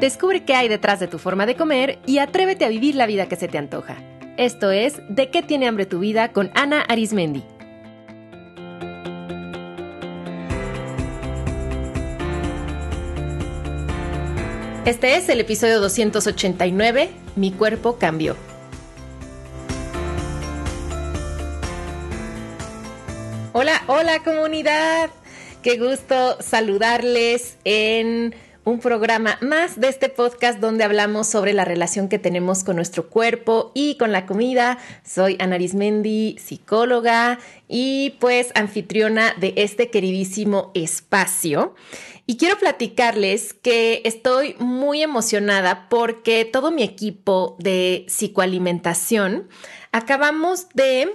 Descubre qué hay detrás de tu forma de comer y atrévete a vivir la vida que se te antoja. Esto es De qué tiene hambre tu vida con Ana Arismendi. Este es el episodio 289, Mi cuerpo cambió. Hola, hola comunidad. Qué gusto saludarles en un programa más de este podcast donde hablamos sobre la relación que tenemos con nuestro cuerpo y con la comida. Soy Ana Arismendi, psicóloga y pues anfitriona de este queridísimo espacio. Y quiero platicarles que estoy muy emocionada porque todo mi equipo de psicoalimentación acabamos de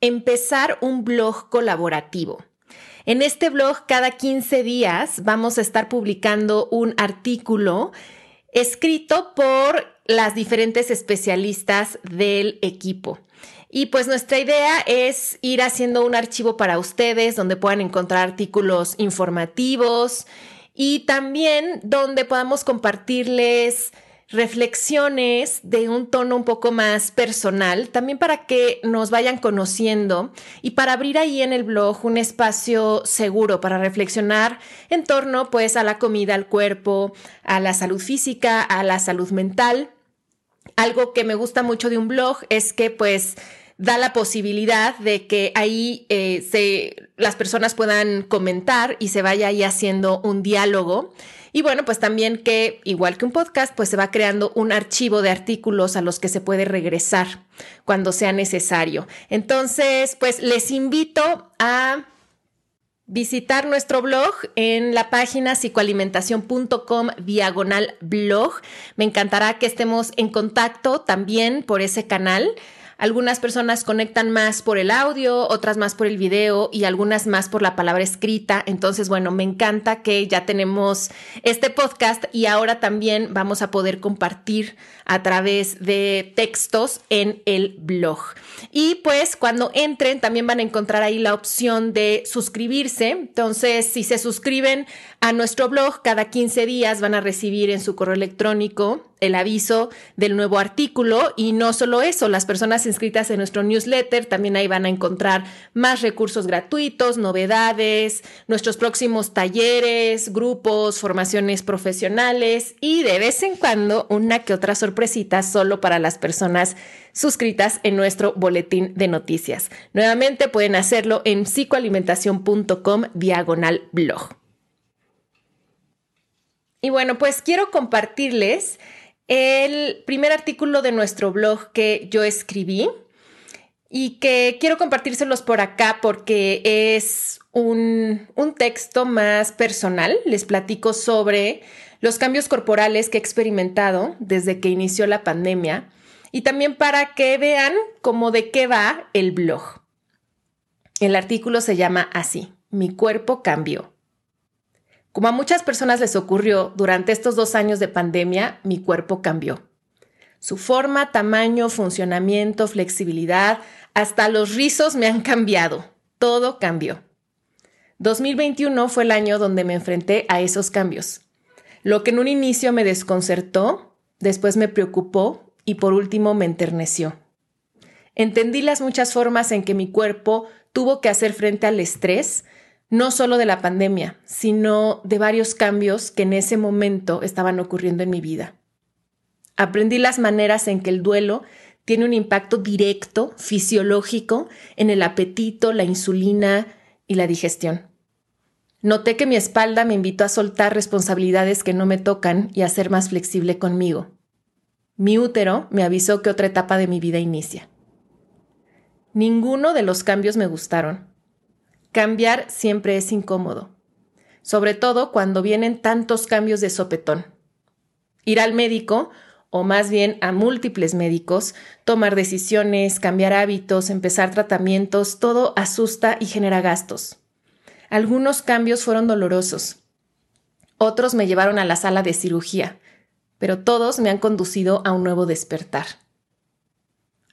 empezar un blog colaborativo. En este blog cada 15 días vamos a estar publicando un artículo escrito por las diferentes especialistas del equipo. Y pues nuestra idea es ir haciendo un archivo para ustedes donde puedan encontrar artículos informativos y también donde podamos compartirles reflexiones de un tono un poco más personal, también para que nos vayan conociendo y para abrir ahí en el blog un espacio seguro para reflexionar en torno pues a la comida, al cuerpo, a la salud física, a la salud mental. Algo que me gusta mucho de un blog es que pues da la posibilidad de que ahí eh, se, las personas puedan comentar y se vaya ahí haciendo un diálogo. Y bueno, pues también que, igual que un podcast, pues se va creando un archivo de artículos a los que se puede regresar cuando sea necesario. Entonces, pues les invito a visitar nuestro blog en la página psicoalimentación.com diagonal blog. Me encantará que estemos en contacto también por ese canal. Algunas personas conectan más por el audio, otras más por el video y algunas más por la palabra escrita. Entonces, bueno, me encanta que ya tenemos este podcast y ahora también vamos a poder compartir a través de textos en el blog. Y pues cuando entren también van a encontrar ahí la opción de suscribirse. Entonces, si se suscriben a nuestro blog, cada 15 días van a recibir en su correo electrónico el aviso del nuevo artículo y no solo eso, las personas inscritas en nuestro newsletter también ahí van a encontrar más recursos gratuitos, novedades, nuestros próximos talleres, grupos, formaciones profesionales y de vez en cuando una que otra sorpresita solo para las personas suscritas en nuestro boletín de noticias. Nuevamente pueden hacerlo en psicoalimentación.com diagonal blog. Y bueno, pues quiero compartirles el primer artículo de nuestro blog que yo escribí y que quiero compartírselos por acá porque es un, un, texto más personal. Les platico sobre los cambios corporales que he experimentado desde que inició la pandemia y también para que vean cómo de qué va el blog. El artículo se llama así, Mi cuerpo cambió. Como a muchas personas les ocurrió durante estos dos años de pandemia, mi cuerpo cambió. Su forma, tamaño, funcionamiento, flexibilidad, hasta los rizos me han cambiado. Todo cambió. 2021 fue el año donde me enfrenté a esos cambios. Lo que en un inicio me desconcertó, después me preocupó y por último me enterneció. Entendí las muchas formas en que mi cuerpo tuvo que hacer frente al estrés, no solo de la pandemia, sino de varios cambios que en ese momento estaban ocurriendo en mi vida. Aprendí las maneras en que el duelo tiene un impacto directo, fisiológico, en el apetito, la insulina y la digestión. Noté que mi espalda me invitó a soltar responsabilidades que no me tocan y a ser más flexible conmigo. Mi útero me avisó que otra etapa de mi vida inicia. Ninguno de los cambios me gustaron, Cambiar siempre es incómodo, sobre todo cuando vienen tantos cambios de sopetón. Ir al médico, o más bien a múltiples médicos, tomar decisiones, cambiar hábitos, empezar tratamientos, todo asusta y genera gastos. Algunos cambios fueron dolorosos. Otros me llevaron a la sala de cirugía, pero todos me han conducido a un nuevo despertar.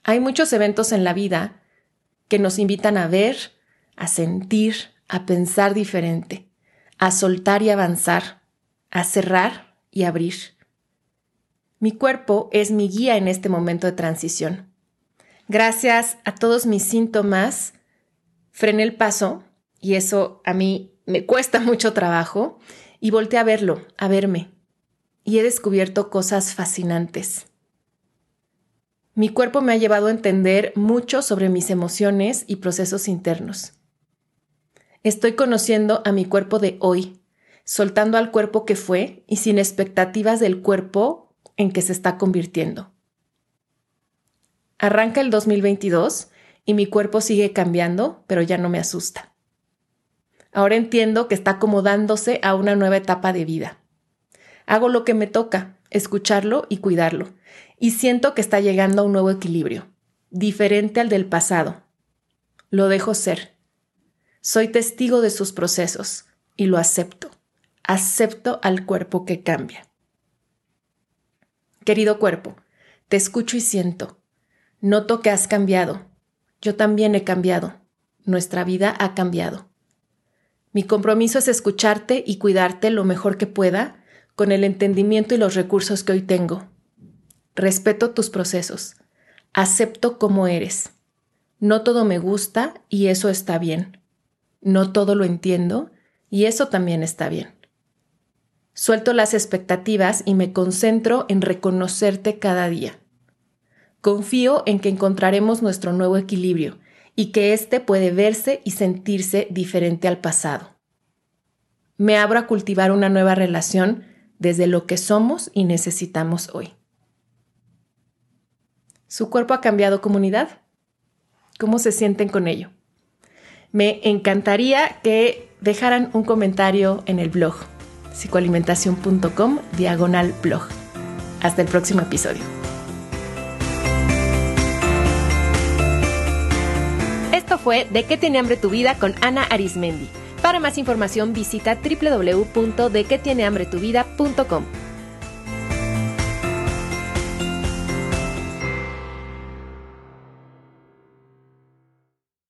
Hay muchos eventos en la vida que nos invitan a ver, a sentir, a pensar diferente, a soltar y avanzar, a cerrar y abrir. Mi cuerpo es mi guía en este momento de transición. Gracias a todos mis síntomas, frené el paso y eso a mí me cuesta mucho trabajo y volteé a verlo, a verme. Y he descubierto cosas fascinantes. Mi cuerpo me ha llevado a entender mucho sobre mis emociones y procesos internos. Estoy conociendo a mi cuerpo de hoy, soltando al cuerpo que fue y sin expectativas del cuerpo en que se está convirtiendo. Arranca el 2022 y mi cuerpo sigue cambiando, pero ya no me asusta. Ahora entiendo que está acomodándose a una nueva etapa de vida. Hago lo que me toca, escucharlo y cuidarlo, y siento que está llegando a un nuevo equilibrio, diferente al del pasado. Lo dejo ser. Soy testigo de sus procesos y lo acepto. Acepto al cuerpo que cambia. Querido cuerpo, te escucho y siento. Noto que has cambiado. Yo también he cambiado. Nuestra vida ha cambiado. Mi compromiso es escucharte y cuidarte lo mejor que pueda con el entendimiento y los recursos que hoy tengo. Respeto tus procesos. Acepto como eres. No todo me gusta y eso está bien. No todo lo entiendo y eso también está bien. Suelto las expectativas y me concentro en reconocerte cada día. Confío en que encontraremos nuestro nuevo equilibrio y que éste puede verse y sentirse diferente al pasado. Me abro a cultivar una nueva relación desde lo que somos y necesitamos hoy. ¿Su cuerpo ha cambiado comunidad? ¿Cómo se sienten con ello? Me encantaría que dejaran un comentario en el blog psicoalimentación.com diagonal blog. Hasta el próximo episodio. Esto fue De qué tiene hambre tu vida con Ana Arismendi. Para más información visita www.dequetienehambretuvida.com.